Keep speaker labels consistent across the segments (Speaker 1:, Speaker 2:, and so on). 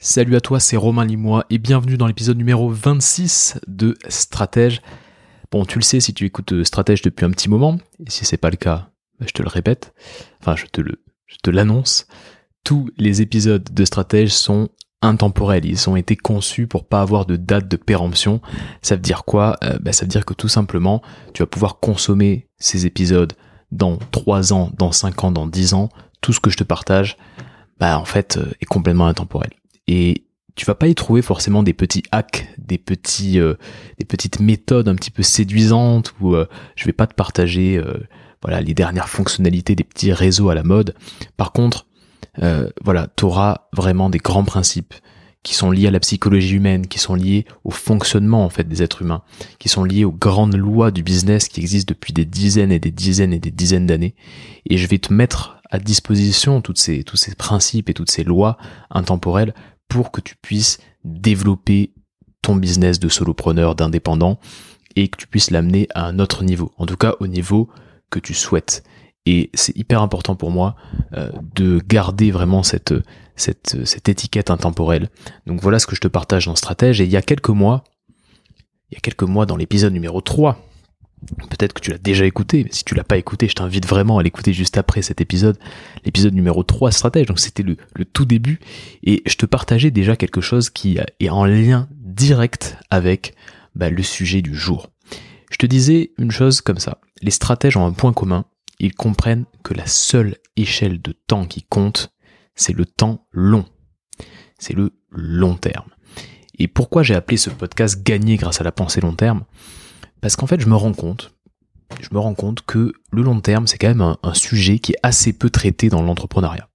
Speaker 1: Salut à toi, c'est Romain Limois et bienvenue dans l'épisode numéro 26 de Stratège. Bon, tu le sais si tu écoutes euh, Stratège depuis un petit moment, et si c'est pas le cas, bah, je te le répète, enfin je te le, je te l'annonce, tous les épisodes de Stratège sont intemporels, ils ont été conçus pour pas avoir de date de péremption. Ça veut dire quoi? Euh, bah, Ça veut dire que tout simplement, tu vas pouvoir consommer ces épisodes dans 3 ans, dans 5 ans, dans 10 ans, tout ce que je te partage, bah en fait, euh, est complètement intemporel et tu vas pas y trouver forcément des petits hacks, des petits, euh, des petites méthodes un petit peu séduisantes où euh, je vais pas te partager, euh, voilà, les dernières fonctionnalités des petits réseaux à la mode. Par contre, voilà, tu auras vraiment des grands principes qui sont liés à la psychologie humaine, qui sont liés au fonctionnement en fait des êtres humains, qui sont liés aux grandes lois du business qui existent depuis des dizaines et des dizaines et des dizaines d'années. Et je vais te mettre à disposition toutes ces, tous ces principes et toutes ces lois intemporelles pour que tu puisses développer ton business de solopreneur, d'indépendant, et que tu puisses l'amener à un autre niveau, en tout cas au niveau que tu souhaites. Et c'est hyper important pour moi euh, de garder vraiment cette, cette, cette étiquette intemporelle. Donc voilà ce que je te partage dans Stratège. Et il y a quelques mois, il y a quelques mois dans l'épisode numéro 3 Peut-être que tu l'as déjà écouté, mais si tu l'as pas écouté, je t'invite vraiment à l'écouter juste après cet épisode, l'épisode numéro 3 stratège, donc c'était le, tout début, et je te partageais déjà quelque chose qui est en lien direct avec bah, le sujet du jour. Je te disais une chose comme ça, les stratèges ont un point commun, ils comprennent que la seule échelle de temps qui compte, c'est le temps long. C'est le long terme. Et pourquoi j'ai appelé ce podcast Gagner grâce à la pensée long terme? Parce qu'en fait, je me rends compte, je me rends compte que le long terme, c'est quand même un, sujet qui est assez peu traité dans l'entrepreneuriat.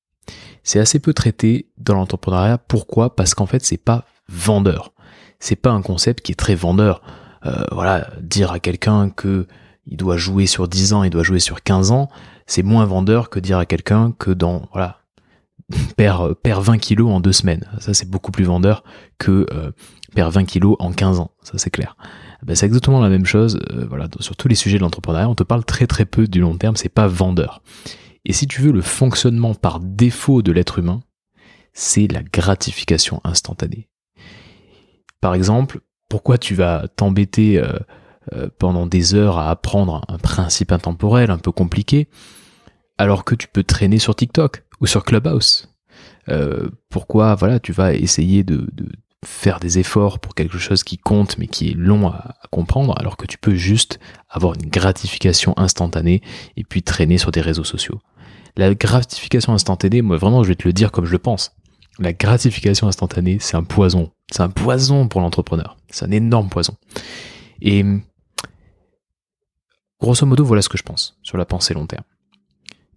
Speaker 1: C'est assez peu traité dans l'entrepreneuriat. Pourquoi? Parce qu'en fait, c'est pas vendeur. C'est pas un concept qui est très vendeur. Euh, voilà, dire à quelqu'un que il doit jouer sur 10 ans, il doit jouer sur 15 ans, c'est moins vendeur que dire à quelqu'un que dans voilà perd, perd 20 kilos en deux semaines. Ça c'est beaucoup plus vendeur que euh, perd 20 kilos en 15 ans. Ça c'est clair. Eh ben, c'est exactement la même chose. Euh, sur tous les sujets de l'entrepreneuriat, on te parle très très peu du long terme, c'est pas vendeur. Et si tu veux le fonctionnement par défaut de l'être humain, c'est la gratification instantanée. Par exemple, pourquoi tu vas t'embêter euh, euh, pendant des heures à apprendre un principe intemporel un peu compliqué, alors que tu peux traîner sur TikTok ou sur Clubhouse? Pourquoi voilà, tu vas essayer de, faire des efforts pour quelque chose qui compte mais qui est long à, comprendre alors que tu peux juste avoir une gratification instantanée et puis traîner sur des réseaux sociaux. La gratification instantanée, moi vraiment je vais te le dire comme je le pense. La gratification instantanée, c'est un poison. C'est un poison pour l'entrepreneur. C'est un énorme poison. Et grosso modo, voilà ce que je pense sur la pensée long terme.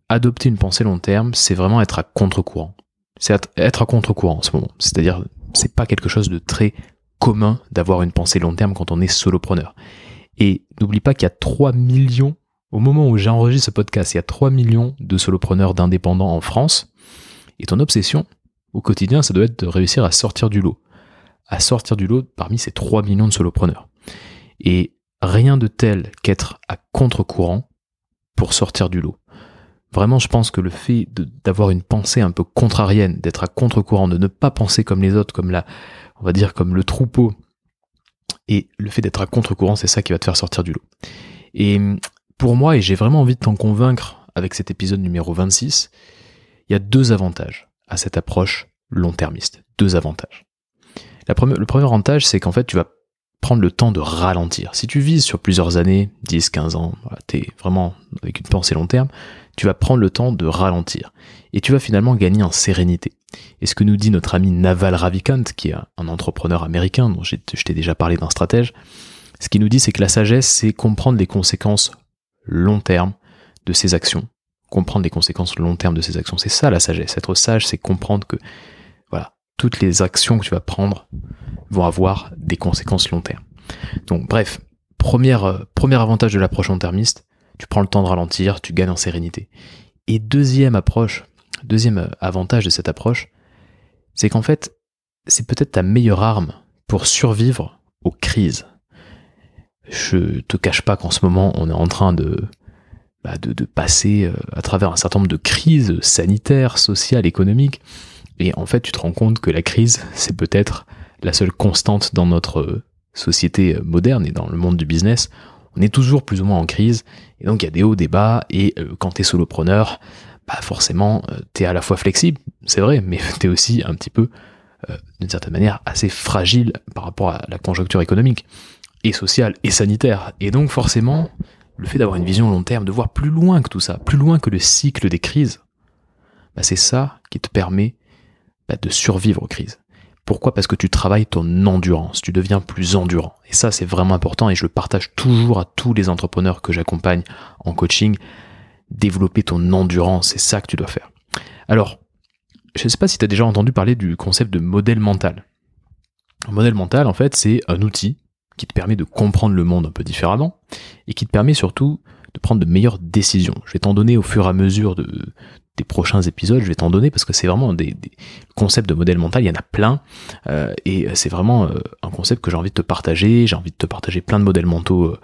Speaker 1: Adopter une pensée long terme, c'est vraiment être à contre-courant. C'est être à contre-courant en ce moment. C'est-à-dire c'est pas quelque chose de très commun d'avoir une pensée long terme quand on est solopreneur. Et n'oublie pas qu'il y a 3 millions, au moment où j'enregistre ce podcast, il y a 3 millions de solopreneurs d'indépendants en France. Et ton obsession au quotidien, ça doit être de réussir à sortir du lot. À sortir du lot parmi ces 3 millions de solopreneurs. Et rien de tel qu'être à contre-courant pour sortir du lot. Vraiment, je pense que le fait d'avoir une pensée un peu contrarienne, d'être à contre-courant, de ne pas penser comme les autres, comme la, on va dire comme le troupeau, et le fait d'être à contre-courant, c'est ça qui va te faire sortir du lot. Et pour moi, et j'ai vraiment envie de t'en convaincre avec cet épisode numéro 26, il y a deux avantages à cette approche long-termiste. Deux avantages. le premier avantage, c'est qu'en fait, tu vas prendre le temps de ralentir. Si tu vises sur plusieurs années, 10, 15 ans, tu es vraiment avec une pensée long terme, tu vas prendre le temps de ralentir. Et tu vas finalement gagner en sérénité. Et ce que nous dit notre ami Naval Ravikant, qui est un entrepreneur américain dont je t'ai déjà parlé d'un stratège, ce qu'il nous dit, c'est que la sagesse, c'est comprendre les conséquences long terme de ses actions. Comprendre les conséquences long terme de ses actions. C'est ça la sagesse. Être sage, c'est comprendre que, voilà, toutes les actions que tu vas prendre vont avoir des conséquences long terme. Donc, bref, euh, premier avantage de l'approche long-termiste, tu prends le temps de ralentir, tu gagnes en sérénité. Et deuxième approche, deuxième avantage de cette approche, c'est qu'en fait, c'est peut-être ta meilleure arme pour survivre aux crises. Je te cache pas qu'en ce moment, on est en train de, bah, de, passer euh, à travers un certain nombre de crises sanitaires, sociales, économiques. Et en fait, tu te rends compte que la crise, c'est peut-être la seule constante dans notre société moderne et dans le monde du business. On est toujours plus ou moins en crise, et donc il y a des hauts, des bas, et euh, quand tu es solopreneur, bah forcément, euh, tu es à la fois flexible, c'est vrai, mais tu es aussi un petit peu, euh, d'une certaine manière, assez fragile par rapport à la conjoncture économique, et sociale, et sanitaire. Et donc forcément, le fait d'avoir une vision long terme, de voir plus loin que tout ça, plus loin que le cycle des crises, bah c'est ça qui te permet bah, de survivre aux crises. Pourquoi? Parce que tu travailles ton endurance, tu deviens plus endurant. Et ça, c'est vraiment important et je le partage toujours à tous les entrepreneurs que j'accompagne en coaching. Développer ton endurance, c'est ça que tu dois faire. Alors, je ne sais pas si tu as déjà entendu parler du concept de modèle mental. Un modèle mental, en fait, c'est un outil qui te permet de comprendre le monde un peu différemment et qui te permet surtout de prendre de meilleures décisions. Je vais t'en donner au fur et à mesure de, des prochains épisodes, je vais t'en donner parce que c'est vraiment des, concepts de modèle mental, il y en a plein euh, et c'est vraiment euh, un concept que j'ai envie de te partager. J'ai envie de te partager plein de modèles mentaux euh,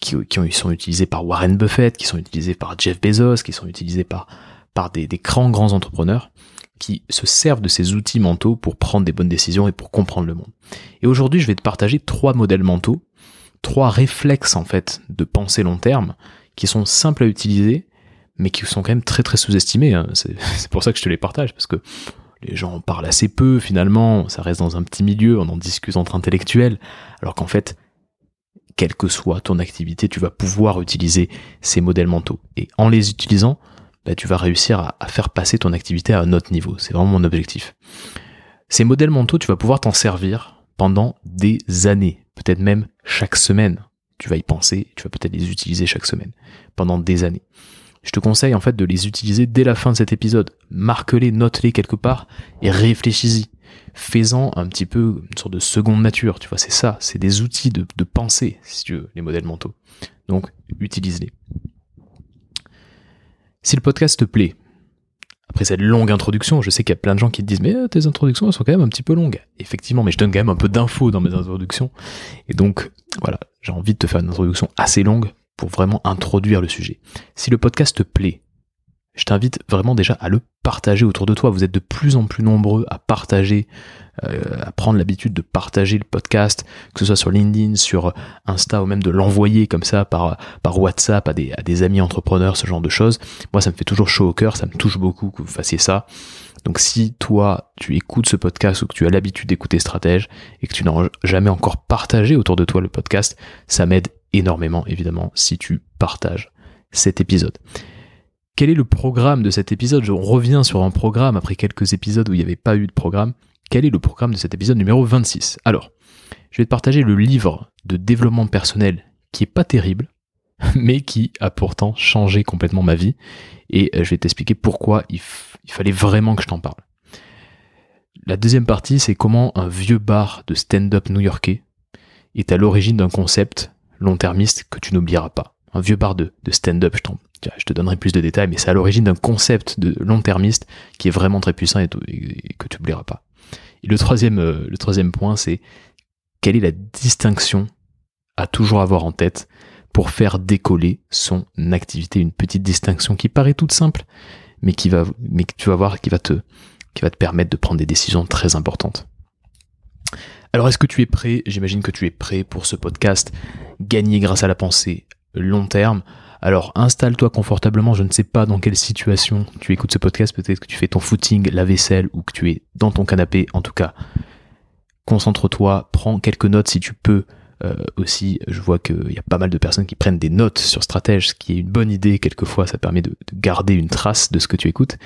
Speaker 1: qui, qui sont utilisés par Warren Buffett, qui sont utilisés par Jeff Bezos, qui sont utilisés par par des, grands grands entrepreneurs qui se servent de ces outils mentaux pour prendre des bonnes décisions et pour comprendre le monde. Et aujourd'hui, je vais te partager trois modèles mentaux, trois réflexes en fait de pensée long terme qui sont simples à utiliser mais qui sont quand même très très sous-estimés. Hein. C'est pour ça que je te les partage, parce que les gens en parlent assez peu finalement, ça reste dans un petit milieu, on en discute entre intellectuels, alors qu'en fait, quelle que soit ton activité, tu vas pouvoir utiliser ces modèles mentaux. Et en les utilisant, bah, tu vas réussir à, à, faire passer ton activité à un autre niveau. C'est vraiment mon objectif. Ces modèles mentaux, tu vas pouvoir t'en servir pendant des années, peut-être même chaque semaine. Tu vas y penser, tu vas peut-être les utiliser chaque semaine, pendant des années je te conseille en fait de les utiliser dès la fin de cet épisode. Marque-les, note-les quelque part et réfléchis-y. Fais-en un petit peu une sorte de seconde nature, tu vois, c'est ça, c'est des outils de, pensée, si tu veux, les modèles mentaux. Donc, utilise-les. Si le podcast te plaît, après cette longue introduction, je sais qu'il y a plein de gens qui te disent mais euh, tes introductions elles sont quand même un petit peu longues. Effectivement, mais je donne quand même un peu d'infos dans mes introductions. Et donc voilà, j'ai envie de te faire une introduction assez longue pour vraiment introduire le sujet. Si le podcast te plaît, je t'invite vraiment déjà à le partager autour de toi. Vous êtes de plus en plus nombreux à partager, euh, à prendre l'habitude de partager le podcast, que ce soit sur LinkedIn, sur Insta ou même de l'envoyer comme ça par, WhatsApp à des, à des amis entrepreneurs, ce genre de choses. Moi, ça me fait toujours chaud au cœur, ça me touche beaucoup que vous fassiez ça. Donc si toi, tu écoutes ce podcast ou que tu as l'habitude d'écouter Stratège et que tu n'as jamais encore partagé autour de toi le podcast, ça m'aide énormément, évidemment, si tu partages cet épisode. Quel est le programme de cet épisode? On revient sur un programme après quelques épisodes où il n'y avait pas eu de programme. Quel est le programme de cet épisode numéro 26 Alors, je vais te partager le livre de développement personnel qui est pas terrible, mais qui a pourtant changé complètement ma vie. Et euh, je vais t'expliquer pourquoi il, il fallait vraiment que je t'en parle. La deuxième partie, c'est comment un vieux bar de stand-up new-yorkais est à l'origine d'un concept long-termiste que tu n'oublieras pas. Un vieux bar de, stand-up, je, je te donnerai plus de détails, mais c'est à l'origine d'un concept de long-termiste qui est vraiment très puissant et, que tu n'oublieras pas. Et le troisième, euh, le troisième point, c'est quelle est la distinction à toujours avoir en tête pour faire décoller son activité? Une petite distinction qui paraît toute simple, mais qui va, mais que tu vas voir qui va te, qui va te permettre de prendre des décisions très importantes. Alors est-ce que tu es prêt J'imagine que tu es prêt pour ce podcast Gagner grâce à la pensée long terme. Alors installe-toi confortablement, je ne sais pas dans quelle situation tu écoutes ce podcast, peut-être que tu fais ton footing, la vaisselle ou que tu es dans ton canapé. En tout cas, concentre-toi, prends quelques notes si tu peux. Euh, aussi, je vois qu'il y a pas mal de personnes qui prennent des notes sur Stratège, ce qui est une bonne idée. Quelquefois, ça permet de, de garder une trace de ce que tu écoutes.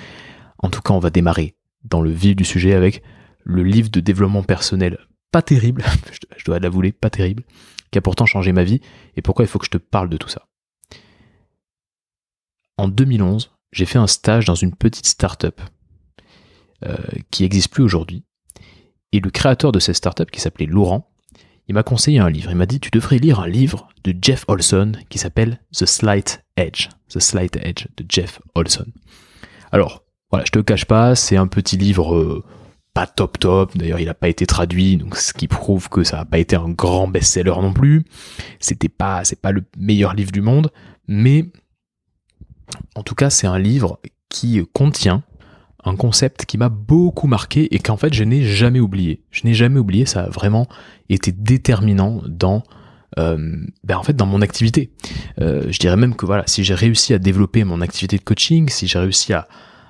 Speaker 1: En tout cas, on va démarrer dans le vif du sujet avec le livre de développement personnel pas terrible, je dois l'avouer, pas terrible, qui a pourtant changé ma vie, et pourquoi il faut que je te parle de tout ça? En 2011, j'ai fait un stage dans une petite start-up euh, qui n'existe plus aujourd'hui, et le créateur de cette start-up, qui s'appelait Laurent, il m'a conseillé un livre. Il m'a dit Tu devrais lire un livre de Jeff Olson qui s'appelle The Slight Edge. The Slight Edge de Jeff Olson. Alors, voilà, je te cache pas, c'est un petit livre euh, top top. D'ailleurs, il n'a pas été traduit, donc ce qui prouve que ça n'a pas été un grand best-seller non plus. C'était pas, c'est pas le meilleur livre du monde, mais en tout cas, c'est un livre qui contient un concept qui m'a beaucoup marqué et qu'en fait je n'ai jamais oublié. Je n'ai jamais oublié, ça a vraiment été déterminant dans euh, ben en fait dans mon activité. Euh, je dirais même que voilà, si j'ai réussi à développer mon activité de coaching, si j'ai réussi à,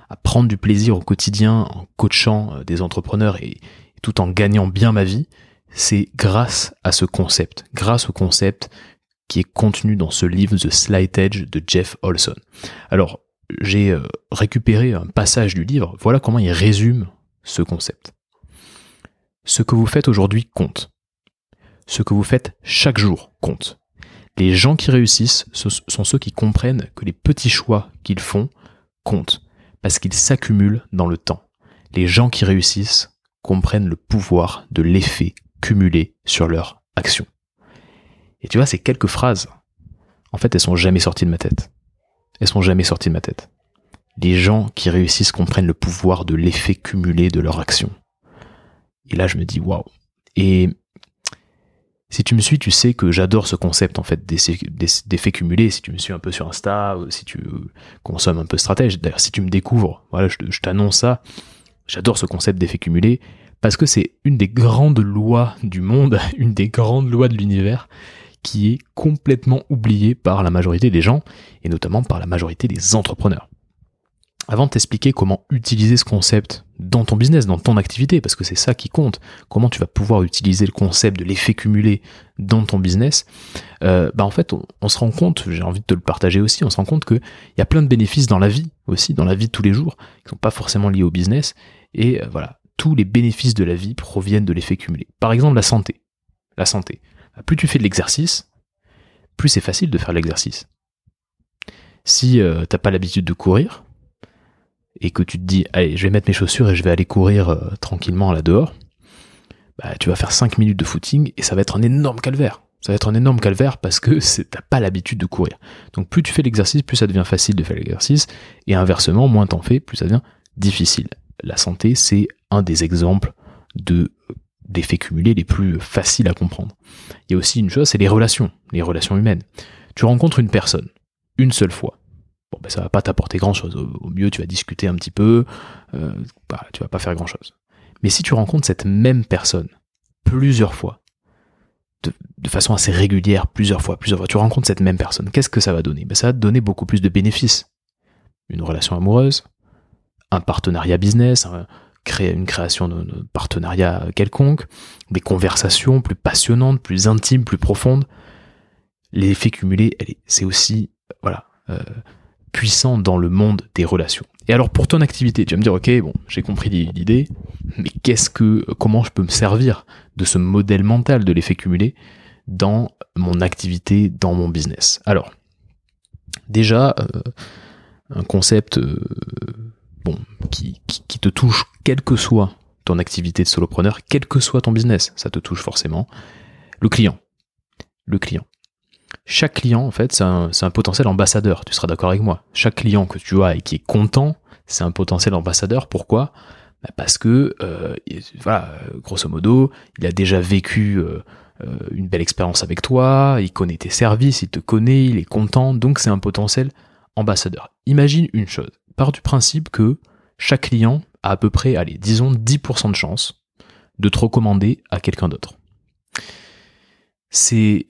Speaker 1: à, prendre du plaisir au quotidien en coachant euh, des entrepreneurs et, tout en gagnant bien ma vie, c'est grâce à ce concept, grâce au concept qui est contenu dans ce livre The Slight Edge de Jeff Olson. Alors, j'ai euh, récupéré un passage du livre, voilà comment il résume ce concept. Ce que vous faites aujourd'hui compte ce que vous faites chaque jour compte. Les gens qui réussissent sont ceux qui comprennent que les petits choix qu'ils font comptent, parce qu'ils s'accumulent dans le temps. Les gens qui réussissent comprennent le pouvoir de l'effet cumulé sur leur action. Et tu vois, ces quelques phrases, en fait, elles sont jamais sorties de ma tête. Elles sont jamais sorties de ma tête. Les gens qui réussissent comprennent le pouvoir de l'effet cumulé de leur action. Et là, je me dis, waouh. Et si tu me suis, tu sais que j'adore ce concept en fait d'effets cumulés. Si tu me suis un peu sur Insta, si tu consommes un peu stratège, d'ailleurs si tu me découvres, voilà, je, t'annonce ça. J'adore ce concept d'effet cumulé parce que c'est une des grandes lois du monde, une des grandes lois de l'univers qui est complètement oubliée par la majorité des gens et notamment par la majorité des entrepreneurs avant de t'expliquer comment utiliser ce concept dans ton business, dans ton activité, parce que c'est ça qui compte, comment tu vas pouvoir utiliser le concept de l'effet cumulé dans ton business, euh, bah en fait, on, se rend compte, j'ai envie de te le partager aussi, on se rend compte qu'il y a plein de bénéfices dans la vie aussi, dans la vie de tous les jours, qui ne sont pas forcément liés au business, et euh, voilà, tous les bénéfices de la vie proviennent de l'effet cumulé. Par exemple, la santé. La santé. Bah, plus tu fais de l'exercice, plus c'est facile de faire l'exercice. Si euh, t'as pas l'habitude de courir, et que tu te dis, allez, je vais mettre mes chaussures et je vais aller courir euh, tranquillement là dehors, bah, tu vas faire 5 minutes de footing et ça va être un énorme calvaire. Ça va être un énorme calvaire parce que t'as pas l'habitude de courir. Donc plus tu fais l'exercice, plus ça devient facile de faire l'exercice, et inversement, moins t'en fais, plus ça devient difficile. La santé, c'est un des exemples de d'effets cumulés les plus faciles à comprendre. Il y a aussi une chose, c'est les relations, les relations humaines. Tu rencontres une personne, une seule fois, bon ben ça va pas t'apporter grand chose. Au, mieux tu vas discuter un petit peu, euh, bah, tu vas pas faire grand chose. Mais si tu rencontres cette même personne plusieurs fois, de, façon assez régulière, plusieurs fois, plusieurs fois, tu rencontres cette même personne, qu'est-ce que ça va donner? Ben, Ça va te donner beaucoup plus de bénéfices. Une relation amoureuse, un partenariat business, créer une création de, partenariat quelconque, des conversations plus passionnantes, plus intimes, plus profondes. L'effet cumulé, c'est aussi voilà, euh, puissant dans le monde des relations. Et alors pour ton activité, tu vas me dire ok bon j'ai compris l'idée, mais qu'est-ce que comment je peux me servir de ce modèle mental de l'effet cumulé dans mon activité, dans mon business? Alors déjà euh, un concept euh, bon qui, qui te touche quelle que soit ton activité de solopreneur, quel que soit ton business, ça te touche forcément. Le client, le client chaque client, en fait, c'est un, potentiel ambassadeur. Tu seras d'accord avec moi. Chaque client que tu as et qui est content, c'est un potentiel ambassadeur. Pourquoi? Bah, Parce que, euh, voilà, grosso modo, il a déjà vécu euh, euh, une belle expérience avec toi, il connaît tes services, il te connaît, il est content, donc c'est un potentiel ambassadeur. Imagine une chose. Part du principe que chaque client a à peu près, allez, disons 10% de chance de te recommander à quelqu'un d'autre. C'est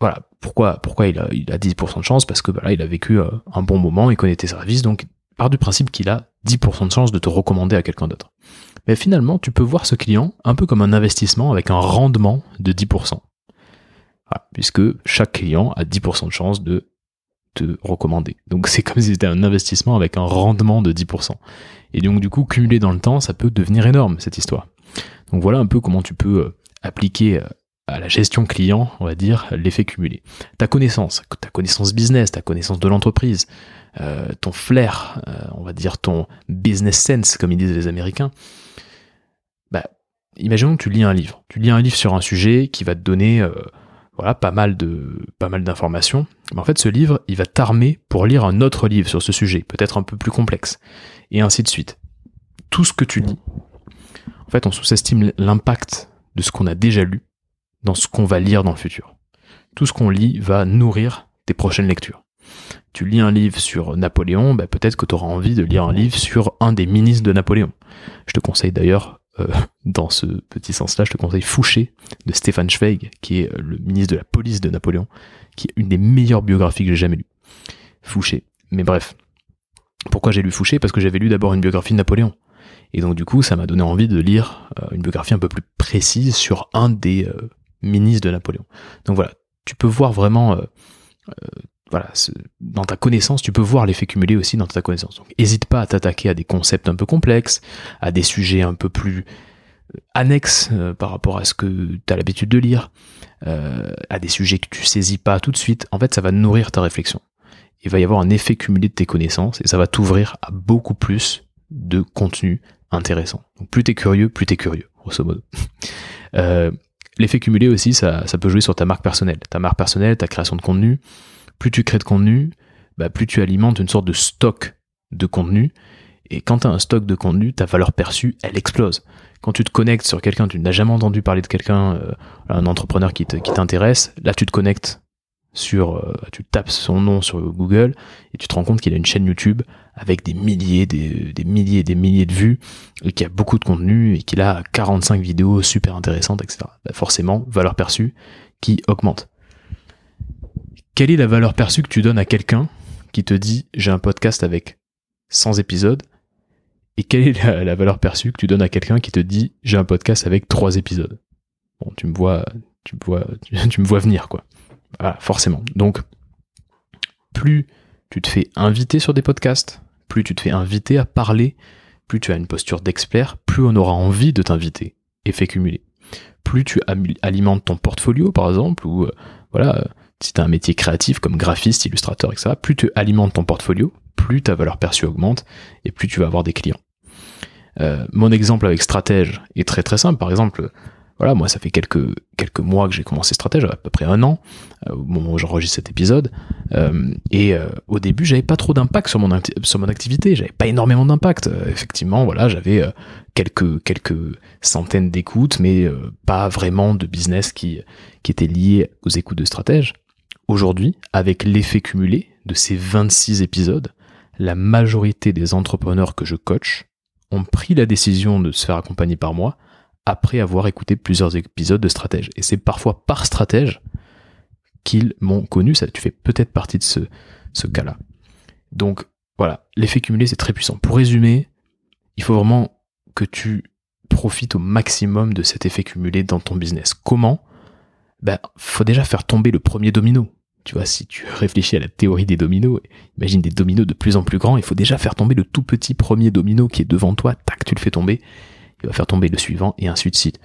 Speaker 1: voilà, pourquoi, pourquoi il, a, il a 10% de chance? Parce que bah il a vécu euh, un bon moment, il connaît tes services, donc part du principe qu'il a 10% de chance de te recommander à quelqu'un d'autre. Mais finalement, tu peux voir ce client un peu comme un investissement avec un rendement de 10%. puisque chaque client a 10% de chance de te recommander. Donc c'est comme si c'était un investissement avec un rendement de 10%. Et donc du coup, cumulé dans le temps, ça peut devenir énorme, cette histoire. Donc voilà un peu comment tu peux euh, appliquer euh, à la gestion client, on va dire, l'effet cumulé. Ta connaissance, ta connaissance business, ta connaissance de l'entreprise, euh, ton flair, euh, on va dire ton business sense, comme ils disent les Américains. Bah, imaginons que tu lis un livre. Tu lis un livre sur un sujet qui va te donner euh, voilà, pas mal de pas mal d'informations. Mais en fait, ce livre, il va t'armer pour lire un autre livre sur ce sujet, peut-être un peu plus complexe, et ainsi de suite. Tout ce que tu lis, en fait, on sous-estime l'impact de ce qu'on a déjà lu dans ce qu'on va lire dans le futur. Tout ce qu'on lit va nourrir tes prochaines lectures. Tu lis un livre sur Napoléon, bah, peut-être que tu auras envie de lire un livre sur un des ministres de Napoléon. Je te conseille d'ailleurs, euh, dans ce petit sens-là, je te conseille Fouché de Stéphane Zweig, qui est le ministre de la police de Napoléon, qui est une des meilleures biographies que j'ai jamais lues. Fouché. Mais bref. Pourquoi j'ai lu Fouché? Parce que j'avais lu d'abord une biographie de Napoléon. Et donc du coup, ça m'a donné envie de lire euh, une biographie un peu plus précise sur un des euh, ministres de Napoléon. Donc voilà, tu peux voir vraiment, euh, voilà, dans ta connaissance, tu peux voir l'effet cumulé aussi dans ta connaissance. Donc n'hésite pas à t'attaquer à des concepts un peu complexes, à des sujets un peu plus annexes par rapport à ce que tu as l'habitude de lire, à des sujets que tu saisis pas tout de suite. En fait, ça va nourrir ta réflexion. Il va y avoir un effet cumulé de tes connaissances et ça va t'ouvrir à beaucoup plus de contenu intéressant. Donc plus t'es curieux, plus t'es curieux, grosso modo. Euh, L'effet cumulé aussi, ça, peut jouer sur ta marque personnelle. Ta marque personnelle, ta création de contenu. Plus tu crées de contenu, bah, plus tu alimentes une sorte de stock de contenu. Et quand tu un stock de contenu, ta valeur perçue, elle explose. Quand tu te connectes sur quelqu'un, tu n'as jamais entendu parler de quelqu'un, euh, un entrepreneur qui t'intéresse, là tu te connectes sur, euh, tu tapes son nom sur Google et tu te rends compte qu'il a une chaîne YouTube avec des milliers, des, des milliers, des milliers de vues et qui a beaucoup de contenu et qu'il a 45 vidéos super intéressantes, etc. Bah, forcément, valeur perçue qui augmente. Quelle est la valeur perçue que tu donnes à quelqu'un qui te dit j'ai un podcast avec 100 épisodes et quelle est la, valeur perçue que tu donnes à quelqu'un qui te dit j'ai un podcast avec 3 épisodes? Bon, tu me vois, tu me vois, tu me vois venir quoi. Voilà, forcément. Donc, plus tu te fais inviter sur des podcasts, plus tu te fais inviter à parler, plus tu as une posture d'expert, plus on aura envie de t'inviter. Effet cumulé. Plus tu alimentes ton portfolio, par exemple, ou euh, voilà, si tu as un métier créatif comme graphiste, illustrateur, etc., plus tu alimentes ton portfolio, plus ta valeur perçue augmente et plus tu vas avoir des clients. Euh, mon exemple avec stratège est très très simple. Par exemple, voilà, moi ça fait quelques quelques mois que j'ai commencé Stratège, à peu près un an, euh, au moment où j'enregistre cet épisode. Euh, et euh, au début, j'avais pas trop d'impact sur mon sur mon activité, j'avais pas énormément d'impact. effectivement, voilà, j'avais quelques quelques centaines d'écoutes, mais pas vraiment de business qui qui était lié aux écoutes de Stratège. Aujourd'hui, avec l'effet cumulé de ces 26 épisodes, la majorité des entrepreneurs que je coach ont pris la décision de se faire accompagner par moi après avoir écouté plusieurs épisodes de Stratège. Et c'est parfois par Stratège qu'ils m'ont connu. Ça, tu fais peut-être partie de ce, cas-là. Donc voilà, l'effet cumulé, c'est très puissant. Pour résumer, il faut vraiment que tu profites au maximum de cet effet cumulé dans ton business. Comment? Ben, faut déjà faire tomber le premier domino. Tu vois, si tu réfléchis à la théorie des dominos, imagine des dominos de plus en plus grands, il faut déjà faire tomber le tout petit premier domino qui est devant toi, tac, tu le fais tomber, il va faire tomber le suivant et ainsi de suite.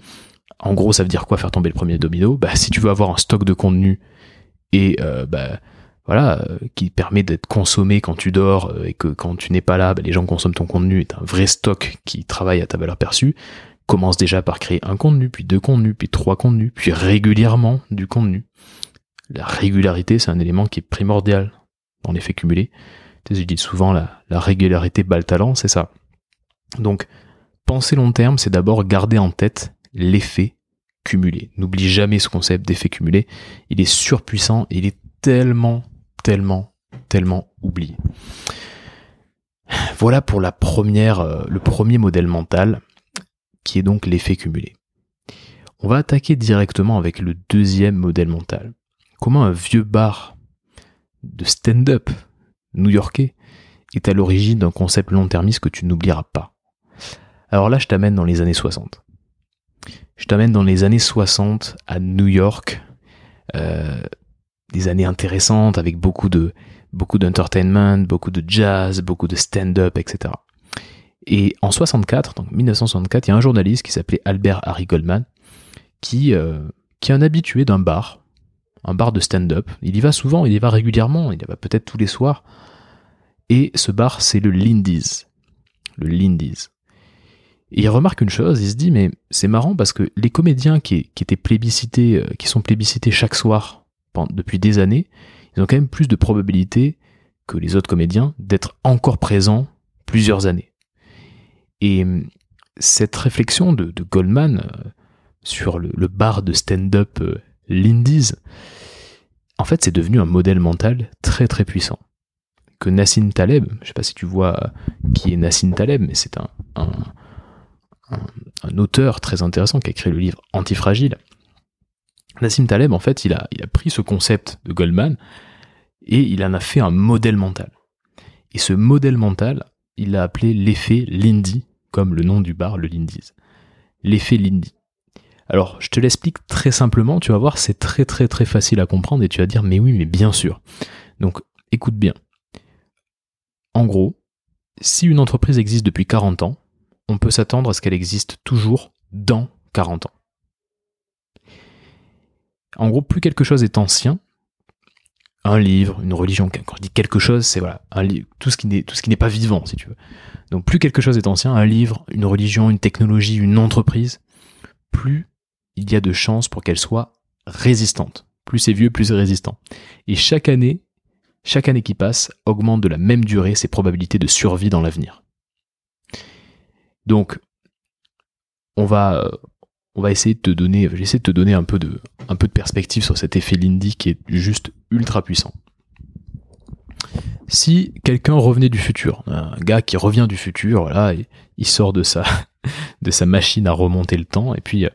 Speaker 1: En gros, ça veut dire quoi faire tomber le premier domino? Bah, si tu veux avoir un stock de contenu et euh, bah, voilà, euh, qui permet d'être consommé quand tu dors euh, et que quand tu n'es pas là, bah, les gens consomment ton contenu et un vrai stock qui travaille à ta valeur perçue, commence déjà par créer un contenu, puis deux contenus, puis trois contenus, puis régulièrement du contenu. La régularité, c'est un élément qui est primordial dans l'effet cumulé. Je dis souvent la, la régularité bat le talent, c'est ça. Donc, penser long terme, c'est d'abord garder en tête l'effet cumulé. N'oublie jamais ce concept d'effet cumulé. Il est surpuissant il est tellement, tellement, tellement oublié. Voilà pour la première, euh, le premier modèle mental, qui est donc l'effet cumulé. On va attaquer directement avec le deuxième modèle mental. Comment un vieux bar de stand-up new-yorkais est à l'origine d'un concept long-termiste que tu n'oublieras pas? Alors là, je t'amène dans les années 60. Je t'amène dans les années 60 à New York, euh, des années intéressantes avec beaucoup de beaucoup d'entertainment, beaucoup de jazz, beaucoup de stand-up, etc. Et en 64, donc 1964, il y a un journaliste qui s'appelait Albert Harry Goldman, qui, euh, qui est un habitué d'un bar, un bar de stand-up. Il y va souvent, il y va régulièrement, il y va peut-être tous les soirs. Et ce bar, c'est le Lindy's. Le Lindy's. Et il remarque une chose, il se dit mais c'est marrant parce que les comédiens qui, étaient plébiscités, euh, qui sont plébiscités chaque soir depuis des années, ils ont quand même plus de probabilité que les autres comédiens d'être encore présents plusieurs années. Et hum, cette réflexion de, Goldman euh, sur le, bar de stand-up euh, Lindy's en fait, c'est devenu un modèle mental très très puissant. Que Nassim Taleb, je sais pas si tu vois qui est Nassim Taleb, mais c'est un, un, auteur très intéressant qui a écrit le livre Antifragile. Nassim Taleb, en fait, il a, il a pris ce concept de Goldman et il en a fait un modèle mental. Et ce modèle mental, il l'a appelé l'effet Lindy, comme le nom du bar, le Lindy's. L'effet Lindy. Alors, je te l'explique très simplement, tu vas voir, c'est très très très facile à comprendre et tu vas dire, mais oui, mais bien sûr. Donc, écoute bien. En gros, si une entreprise existe depuis 40 ans, on peut s'attendre à ce qu'elle existe toujours dans 40 ans. En gros, plus quelque chose est ancien, un livre, une religion, quand je dis quelque chose, c'est tout ce qui n'est tout ce qui n'est pas vivant, si tu veux. Donc plus quelque chose est ancien, un livre, une religion, une technologie, une entreprise, plus il y a de chances pour qu'elle soit résistante. Plus c'est vieux, plus c'est résistant. Et chaque année, chaque année qui passe augmente de la même durée ses probabilités de survie dans l'avenir. Donc, on va, on va essayer de te donner, j'essaie de te donner un peu de, perspective sur cet effet Lindy qui est juste ultra puissant. Si quelqu'un revenait du futur, un gars qui revient du futur, il sort de sa, de sa machine à remonter le temps, et puis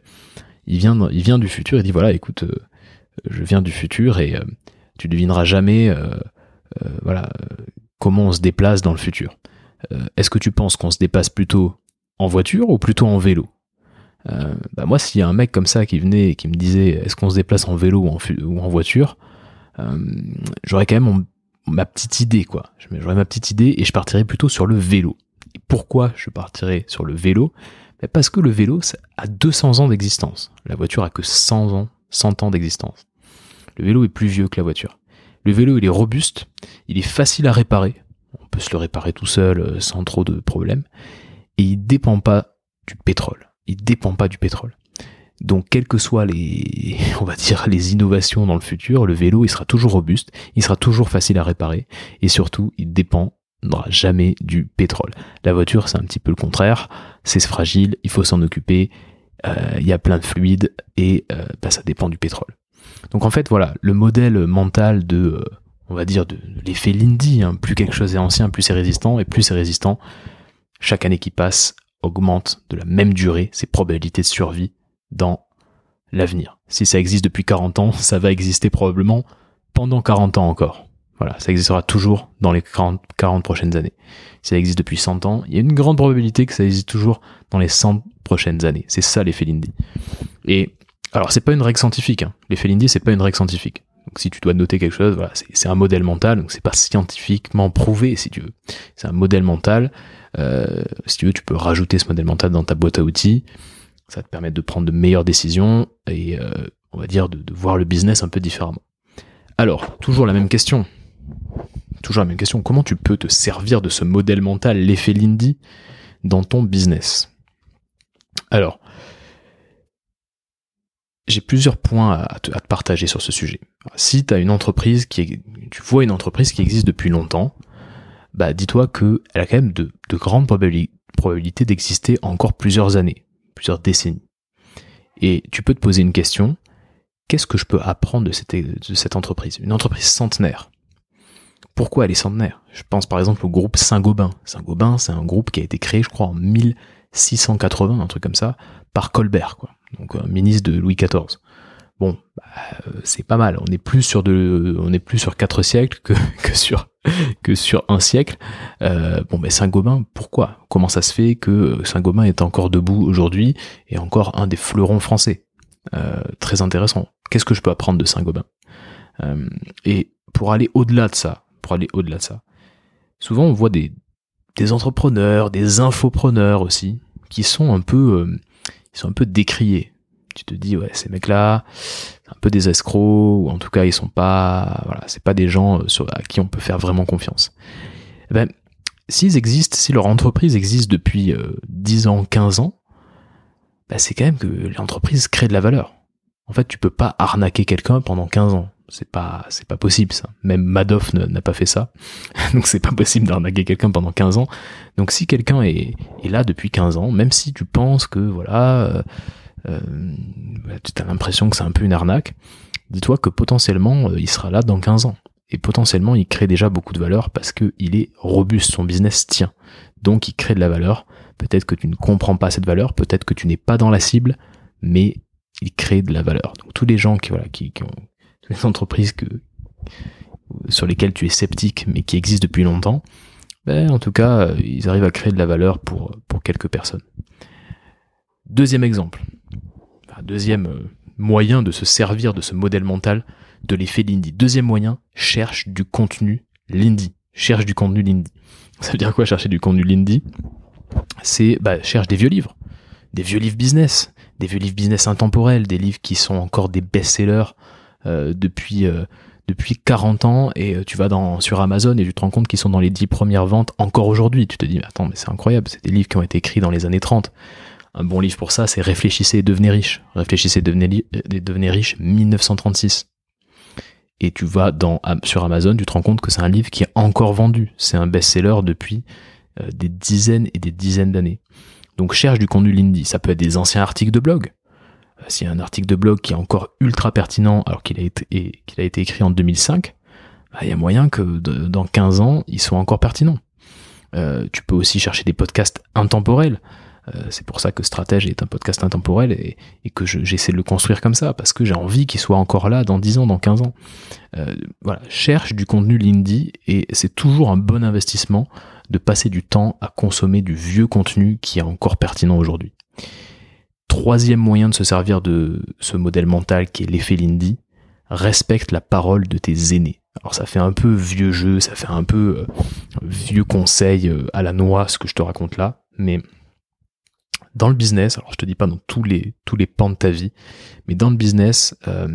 Speaker 1: il vient, il vient du futur, il dit voilà, écoute, euh, je viens du futur et euh, tu devineras jamais, euh, voilà, comment on se déplace dans le futur. Est-ce que tu penses qu'on se déplace plutôt en voiture ou plutôt en vélo? Bah moi, s'il y a un mec comme ça qui venait et qui me disait est-ce qu'on se déplace en vélo ou en, voiture, j'aurais quand même ma petite idée, quoi. J'aurais ma petite idée et je partirais plutôt sur le vélo. Pourquoi je partirais sur le vélo? Parce que le vélo a 200 ans d'existence. La voiture a que 100 ans, 100 ans d'existence. Le vélo est plus vieux que la voiture. Le vélo, il est robuste, il est facile à réparer. On peut se le réparer tout seul euh, sans trop de problèmes. Et il dépend pas du pétrole. Il dépend pas du pétrole. Donc, quelles que soient les, on va dire, les innovations dans le futur, le vélo, il sera toujours robuste, il sera toujours facile à réparer, et surtout, il dépend n'aura jamais du pétrole. La voiture, c'est un petit peu le contraire. C'est fragile, il faut s'en occuper. Euh, il y a plein de fluides et euh, bah, ça dépend du pétrole. Donc en fait, voilà, le modèle mental de, euh, on va dire, de, l'effet Lindy. Hein. plus quelque chose est ancien, plus c'est résistant, et plus c'est résistant, chaque année qui passe augmente de la même durée ses probabilités de survie dans l'avenir. Si ça existe depuis 40 ans, ça va exister probablement pendant 40 ans encore. Voilà, ça existera toujours dans les 40, 40 prochaines années. Si ça existe depuis 100 ans, il y a une grande probabilité que ça existe toujours dans les 100 prochaines années. C'est ça l'effet Lindy. Et alors, c'est pas une règle scientifique. Hein. L'effet Lindy, c'est pas une règle scientifique. Donc, si tu dois noter quelque chose, voilà, c'est un modèle mental. Donc, c'est pas scientifiquement prouvé, si tu veux. C'est un modèle mental. Euh, si tu veux, tu peux rajouter ce modèle mental dans ta boîte à outils. Ça va te permettre de prendre de meilleures décisions et, euh, on va dire, de, de voir le business un peu différemment. Alors, toujours la même question. Toujours la même question, comment tu peux te servir de ce modèle mental, l'effet Lindy, dans ton business? Alors, j'ai plusieurs points à te, partager sur ce sujet. Si tu une entreprise qui est, tu vois une entreprise qui existe depuis longtemps, bah dis-toi qu'elle a quand même de, grandes probabilités d'exister encore plusieurs années, plusieurs décennies. Et tu peux te poser une question, qu'est-ce que je peux apprendre de cette, de cette entreprise? Une entreprise centenaire pourquoi elle est centenaire? Je pense par exemple au groupe Saint-Gobain. Saint-Gobain, c'est un groupe qui a été créé, je crois, en 1680, un truc comme ça, par Colbert, quoi. Donc un ministre de Louis XIV. Bon, bah, c'est pas mal. On est plus sur de, on est plus sur quatre siècles que, que sur que sur un siècle. Euh, bon, mais Saint-Gobain, pourquoi? Comment ça se fait que Saint-Gobain est encore debout aujourd'hui et encore un des fleurons français? Euh, Très intéressant. Qu'est-ce que je peux apprendre de Saint-Gobain? Euh, Et pour aller au-delà de ça, aller au-delà de ça. Souvent, on voit des, des entrepreneurs, des infopreneurs aussi, qui sont un peu, euh, un peu décriés. Tu te dis, ouais, ces mecs-là, un peu des escrocs, ou en tout cas, ils sont pas, voilà, c'est pas des gens euh, sur, à qui on peut faire vraiment confiance. Eh ben, s'ils existent, si leur entreprise existe depuis 10 euh, ans, 15 ans, ben, c'est quand même que l'entreprise crée de la valeur. En fait, tu peux pas arnaquer quelqu'un pendant 15 ans c'est pas c'est pas possible ça. Même Madoff n'a pas fait ça. Donc c'est pas possible d'arnaquer quelqu'un pendant 15 ans. Donc si quelqu'un est, là depuis 15 ans, même si tu penses que voilà, euh, euh, tu as l'impression que c'est un peu une arnaque, dis-toi que potentiellement, euh, il sera là dans 15 ans. Et potentiellement, il crée déjà beaucoup de valeur parce qu'il est robuste, son business tient. Donc, il crée de la valeur. Peut-être que tu ne comprends pas cette valeur, peut-être que tu n'es pas dans la cible, mais il crée de la valeur. Donc, tous les gens qui, voilà, qui, qui ont, les entreprises sur lesquelles tu es sceptique, mais qui existent depuis longtemps, ben, en tout cas, ils arrivent à créer de la valeur pour, pour quelques personnes. Deuxième exemple. deuxième euh, moyen de se servir de ce modèle mental de l'effet Lindy. Deuxième moyen, cherche du contenu Lindy. Cherche du contenu Lindy. Ça veut dire quoi chercher du contenu Lindy? C'est bah, cherche des vieux livres, des vieux livres business, des vieux livres business intemporels, des livres qui sont encore des best-sellers euh, depuis euh, depuis 40 ans et euh, tu vas sur Amazon et tu te rends compte qu'ils sont dans les 10 premières ventes encore aujourd'hui. Tu te dis mais attends mais c'est incroyable, c'est des livres qui ont été écrits dans les années 30. Un bon livre pour ça, c'est Réfléchissez et devenez riche. Réfléchissez et devenez, riche 1936 et tu vas sur Amazon, tu te rends compte que c'est un livre qui est encore vendu. C'est un best-seller depuis euh, des dizaines et des dizaines d'années. Donc cherche du contenu Lindy. Ça peut être des anciens articles de blog. S'il y a un article de blog qui est encore ultra pertinent alors qu'il a été, qu'il a été écrit en 2005, bah, il y a moyen que dans 15 ans, il soit encore pertinent. Euh, tu peux aussi chercher des podcasts intemporels. Euh, c'est pour ça que Stratège est un podcast intemporel et, que j'essaie de le construire comme ça, parce que j'ai envie qu'il soit encore là dans 10 ans, dans 15 ans. Euh, voilà, cherche du contenu Lindy et c'est toujours un bon investissement de passer du temps à consommer du vieux contenu qui est encore pertinent aujourd'hui. Troisième moyen de se servir de ce modèle mental qui est l'effet Lindy, respecte la parole de tes aînés. Alors ça fait un peu vieux jeu, ça fait un peu euh, vieux conseil à la noix ce que je te raconte là, mais dans le business, alors je te dis pas dans tous les tous les pans de ta vie, mais dans le business, euh,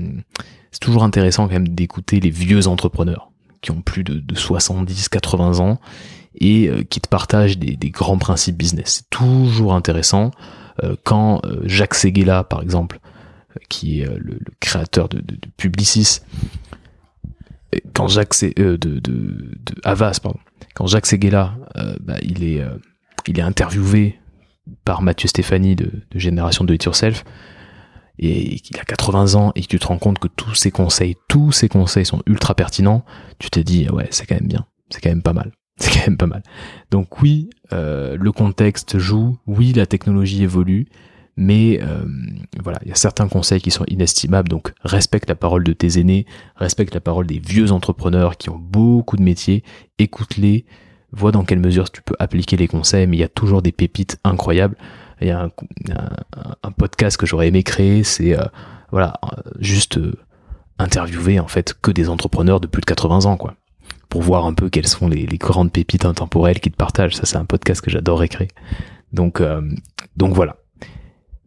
Speaker 1: c'est toujours intéressant quand même d'écouter les vieux entrepreneurs qui ont plus de, 70, 80 ans et euh, qui te partagent des, grands principes business. C'est toujours intéressant euh, quand Jacques Seguela, par exemple, qui est le, créateur de, Publicis, quand Jacques de, de, Havas, pardon, quand Jacques Seguela, bah, il est il est interviewé par Mathieu Stéphanie de, Génération de It Yourself, et qu'il a 80 ans et que tu te rends compte que tous ces conseils, tous ces conseils sont ultra pertinents, tu te dis ouais c'est quand même bien, c'est quand même pas mal, c'est quand même pas mal. Donc oui, euh, le contexte joue, oui la technologie évolue, mais euh, voilà, il y a certains conseils qui sont inestimables, donc respecte la parole de tes aînés, respecte la parole des vieux entrepreneurs qui ont beaucoup de métiers, écoute-les, vois dans quelle mesure tu peux appliquer les conseils, mais il y a toujours des pépites incroyables. Il y a un, podcast que j'aurais aimé créer, c'est euh, voilà, juste interviewer en fait que des entrepreneurs de plus de 80 ans, quoi, pour voir un peu quelles sont les, grandes pépites intemporelles qu'ils te partagent. Ça, c'est un podcast que j'adorerais créer. Donc, euh, donc voilà.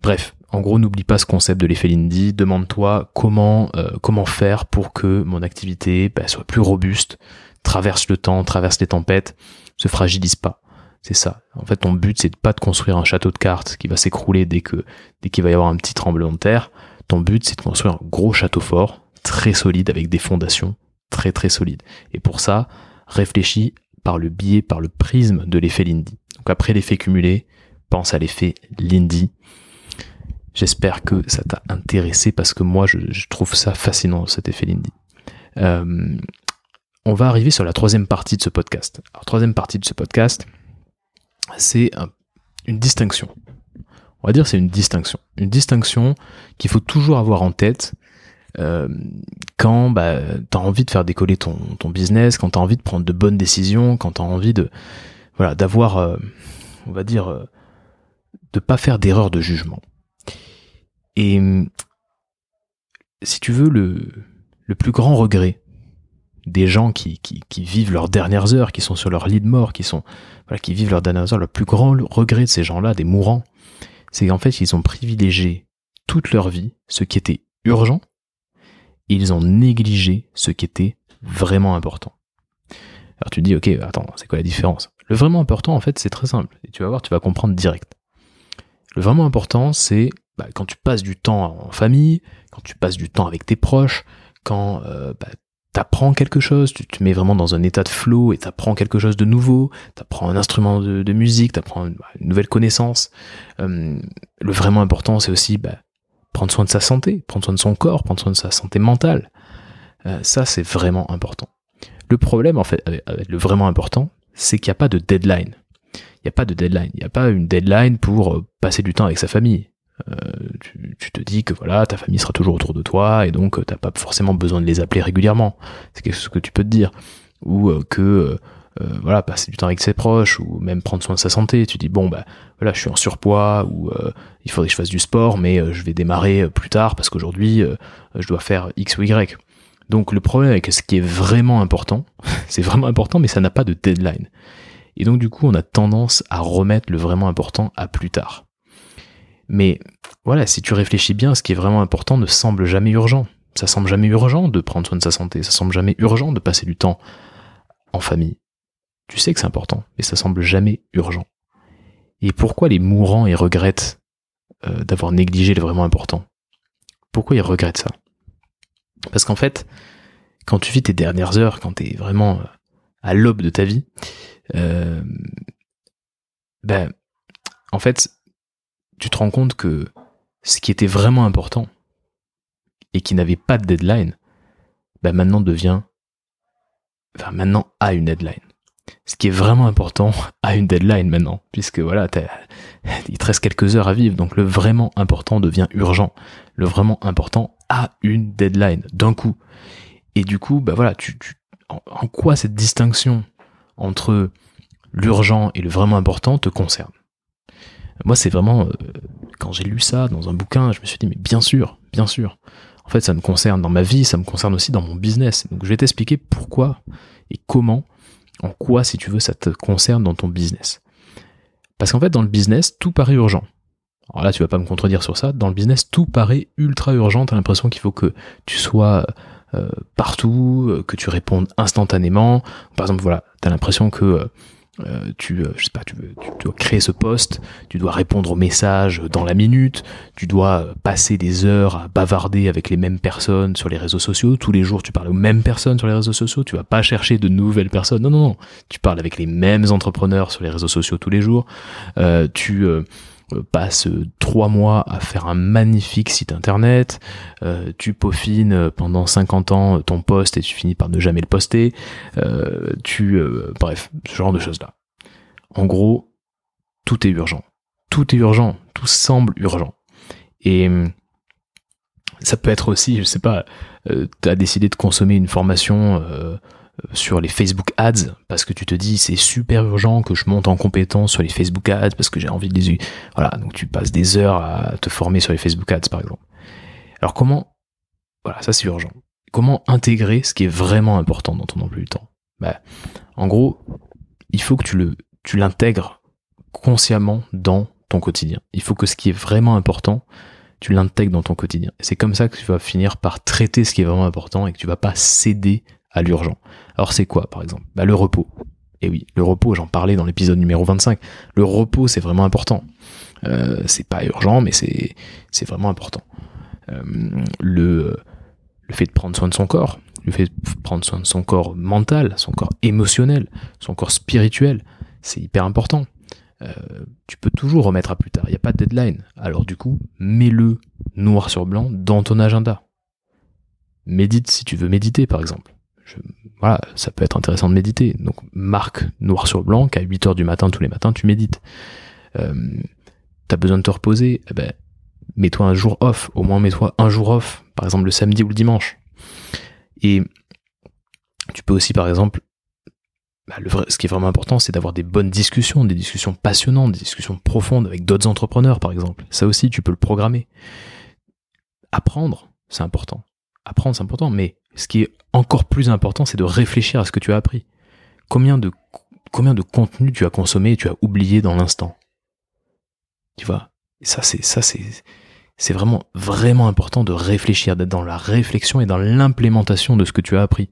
Speaker 1: Bref, en gros, n'oublie pas ce concept de l'effet Lindy. Demande-toi comment comment faire pour que mon activité bah, soit plus robuste, traverse le temps, traverse les tempêtes, se fragilise pas. C'est ça. En fait, ton but, c'est pas de construire un château de cartes qui va s'écrouler dès que dès qu'il va y avoir un petit tremblement de terre. Ton but, c'est de construire un gros château fort, très solide, avec des fondations très très solides. Et pour ça, réfléchis par le biais, par le prisme de l'effet Lindy. Donc après l'effet cumulé, pense à l'effet Lindy. J'espère que ça t'a intéressé parce que moi, je, trouve ça fascinant, cet effet Lindy. Euh, on va arriver sur la troisième partie de ce podcast. Alors, troisième partie de ce podcast, c'est une distinction. On va dire c'est une distinction. Une distinction qu'il faut toujours avoir en tête euh, quand bah, tu as envie de faire décoller ton, business, quand tu as envie de prendre de bonnes décisions, quand tu as envie de voilà d'avoir, euh, on va dire, euh, de pas faire d'erreur de jugement. Et si tu veux, le, le plus grand regret des gens qui, qui, vivent leurs dernières heures, qui sont sur leur lit de mort, qui sont voilà, qui vivent leurs dernières heures, le plus grand regret de ces gens-là, des mourants, c'est qu'en fait ils ont privilégié toute leur vie ce qui était urgent, ils ont négligé ce qui était vraiment important. Alors tu dis ok, attends, c'est quoi la différence? Le vraiment important en fait c'est très simple, et tu vas voir, tu vas comprendre direct. Le vraiment important c'est bah, quand tu passes du temps en famille, quand tu passes du temps avec tes proches, quand euh, bah, t'apprends quelque chose, tu te mets vraiment dans un état de flow et t'apprends quelque chose de nouveau, t'apprends un instrument de, musique, t'apprends une, une nouvelle connaissance. Euh, le vraiment important, c'est aussi bah, prendre soin de sa santé, prendre soin de son corps, prendre soin de sa santé mentale. Euh, ça, c'est vraiment important. Le problème, en fait, avec le vraiment important, c'est qu'il n'y a pas de deadline. Il n'y a pas de deadline. Il n'y a pas une deadline pour euh, passer du temps avec sa famille. Euh, tu, te dis que voilà, ta famille sera toujours autour de toi et donc t'as pas forcément besoin de les appeler régulièrement. C'est quelque chose que tu peux te dire. Ou que voilà, passer du temps avec ses proches ou même prendre soin de sa santé. Tu dis bon bah voilà, je suis en surpoids ou il faudrait que je fasse du sport, mais je vais démarrer plus tard parce qu'aujourd'hui je dois faire X ou Y. Donc le problème avec ce qui est vraiment important, c'est vraiment important, mais ça n'a pas de deadline. Et donc du coup, on a tendance à remettre le vraiment important à plus tard. Mais voilà, si tu réfléchis bien, ce qui est vraiment important ne semble jamais urgent. Ça semble jamais urgent de prendre soin de sa santé, ça semble jamais urgent de passer du temps en famille. Tu sais que c'est important, mais ça semble jamais urgent. Et pourquoi les mourants ils regrettent euh, d'avoir négligé le vraiment important Pourquoi ils regrettent ça? Parce qu'en fait, quand tu vis tes dernières heures, quand tu es vraiment euh, à l'aube de ta vie, euh, ben, en fait, tu te rends compte que ce qui était vraiment important et qui n'avait pas de deadline, ben maintenant devient, enfin maintenant a une deadline. Ce qui est vraiment important a une deadline maintenant, puisque voilà, il te reste quelques heures à vivre, donc le vraiment important devient urgent. Le vraiment important à une deadline d'un coup. Et du coup, bah voilà, tu, en, quoi cette distinction entre l'urgent et le vraiment important te concerne? Moi, c'est vraiment euh, quand j'ai lu ça dans un bouquin, je me suis dit mais bien sûr, bien sûr. En fait, ça me concerne dans ma vie, ça me concerne aussi dans mon business. Donc, je vais t'expliquer pourquoi et comment, en quoi, si tu veux, ça te concerne dans ton business? Parce qu'en fait, dans le business, tout paraît urgent. Alors là, tu vas pas me contredire sur ça. Dans le business, tout paraît ultra urgent. T'as l'impression qu'il faut que tu sois euh, partout, euh, que tu répondes instantanément. Par exemple, voilà, t'as l'impression que euh, tu, je sais pas, tu, dois créer ce poste, tu dois répondre aux messages dans la minute, tu dois passer des heures à bavarder avec les mêmes personnes sur les réseaux sociaux. Tous les jours, tu parles aux mêmes personnes sur les réseaux sociaux. Tu vas pas chercher de nouvelles personnes. Non, non, non. Tu parles avec les mêmes entrepreneurs sur les réseaux sociaux tous les jours. tu euh, passe trois mois à faire un magnifique site internet, euh, tu peaufines pendant 50 ans ton poste et tu finis par ne jamais le poster, euh, tu bref, ce genre de choses là. En gros, tout est urgent. Tout est urgent, tout semble urgent. Et ça peut être aussi, je sais pas, tu as décidé de consommer une formation sur les Facebook Ads parce que tu te dis c'est super urgent que je monte en compétence sur les Facebook Ads parce que j'ai envie de les voilà donc tu passes des heures à te former sur les Facebook Ads par exemple. Alors comment voilà ça c'est urgent. Comment intégrer ce qui est vraiment important dans ton emploi du temps? Bah, en gros il faut que tu le tu l'intègres consciemment dans ton quotidien. Il faut que ce qui est vraiment important tu l'intègres dans ton quotidien. C'est comme ça que tu vas finir par traiter ce qui est vraiment important et que tu vas pas céder à l'urgent. Alors c'est quoi par exemple? Bah, Le repos. Et oui, le repos, j'en parlais dans l'épisode numéro 25. Le repos, c'est vraiment important. Euh, c'est pas urgent, mais c'est, c'est vraiment important. Euh, le, le fait de prendre soin de son corps, le fait de prendre soin de son corps mental, son corps émotionnel, son corps spirituel, c'est hyper important. Euh, tu peux toujours remettre à plus tard, il n'y a pas de deadline. Alors du coup, mets-le noir sur blanc dans ton agenda. Médite si tu veux méditer par exemple voilà, ça peut être intéressant de méditer. Donc marque noir sur blanc qu'à 8 heures du matin tous les matins tu médites. Euh, t'as besoin de te reposer, eh ben, mets-toi un jour off, au moins mets-toi un jour off, par exemple le samedi ou le dimanche. Et tu peux aussi par exemple, bah, le ce qui est vraiment important, c'est d'avoir des bonnes discussions, des discussions passionnantes, des discussions profondes avec d'autres entrepreneurs par exemple. Ça aussi, tu peux le programmer. Apprendre, c'est important. Apprendre, c'est important, mais ce qui est encore plus important, c'est de réfléchir à ce que tu as appris. Combien de, combien contenu tu as consommé et tu as oublié dans l'instant? Tu vois? Ça, c'est, ça, c'est, c'est vraiment, vraiment important de réfléchir, d'être dans la réflexion et dans l'implémentation de ce que tu as appris.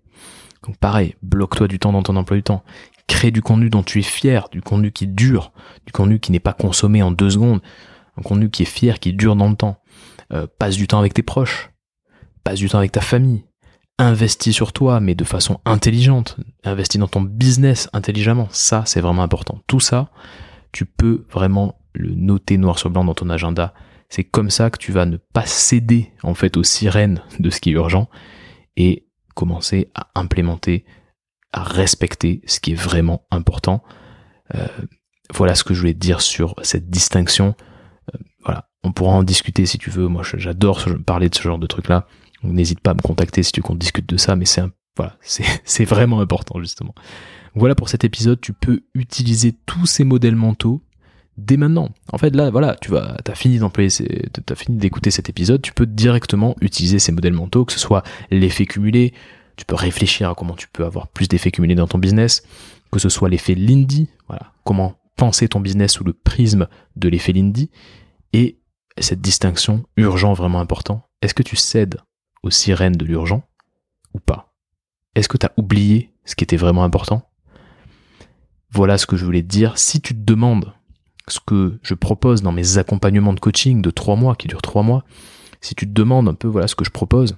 Speaker 1: Donc pareil, bloque-toi du temps dans ton emploi du temps. Crée du contenu dont tu es fier, du contenu qui dure, du contenu qui n'est pas consommé en deux secondes, un contenu qui est fier, qui dure dans le temps. Euh, passe du temps avec tes proches, passe du temps avec ta famille, investis sur toi, mais de façon intelligente, investis dans ton business intelligemment, ça c'est vraiment important. Tout ça, tu peux vraiment le noter noir sur blanc dans ton agenda, C'est comme ça que tu vas ne pas céder en fait aux sirènes de ce qui est urgent et commencer à implémenter, à respecter ce qui est vraiment important. Euh, voilà ce que je voulais dire sur cette distinction. Euh, voilà, on pourra en discuter si tu veux. Moi, j'adore parler de ce genre de trucs-là. N'hésite pas à me contacter si tu qu'on discute de ça, mais c'est voilà, c'est vraiment important justement. Voilà pour cet épisode. Tu peux utiliser tous ces modèles mentaux dès maintenant. En fait, là, voilà, tu vas, t'as fini d'employer, t'as fini d'écouter cet épisode, tu peux directement utiliser ces modèles mentaux, que ce soit l'effet cumulé, tu peux réfléchir à comment tu peux avoir plus d'effets cumulés dans ton business, que ce soit l'effet Lindy, voilà, comment penser ton business sous le prisme de l'effet Lindy, et cette distinction urgent vraiment important. Est-ce que tu cèdes aux sirènes de l'urgent ou pas? Est-ce que tu as oublié ce qui était vraiment important? Voilà ce que je voulais te dire. Si tu te demandes ce que je propose dans mes accompagnements de coaching de trois mois, qui durent trois mois, si tu te demandes un peu voilà ce que je propose,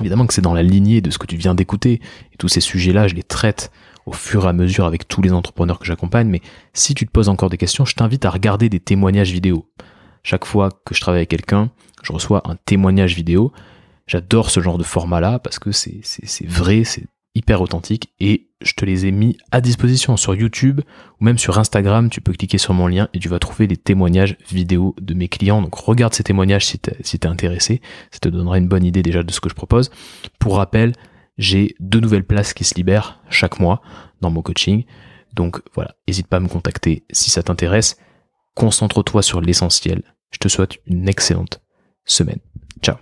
Speaker 1: évidemment que c'est dans la lignée de ce que tu viens d'écouter, et tous ces sujets-là, je les traite au fur et à mesure avec tous les entrepreneurs que j'accompagne, mais si tu te poses encore des questions, je t'invite à regarder des témoignages vidéo. Chaque fois que je travaille avec quelqu'un, je reçois un témoignage vidéo. J'adore ce genre de format-là parce que c'est vrai, c'est hyper authentique et je te les ai mis à disposition sur YouTube ou même sur Instagram. Tu peux cliquer sur mon lien et tu vas trouver les témoignages vidéo de mes clients. Donc regarde ces témoignages si tu es intéressé. Ça te donnera une bonne idée déjà de ce que je propose. Pour rappel, j'ai deux nouvelles places qui se libèrent chaque mois dans mon coaching. Donc voilà, n'hésite pas à me contacter si ça t'intéresse. Concentre-toi sur l'essentiel. Je te souhaite une excellente semaine. Ciao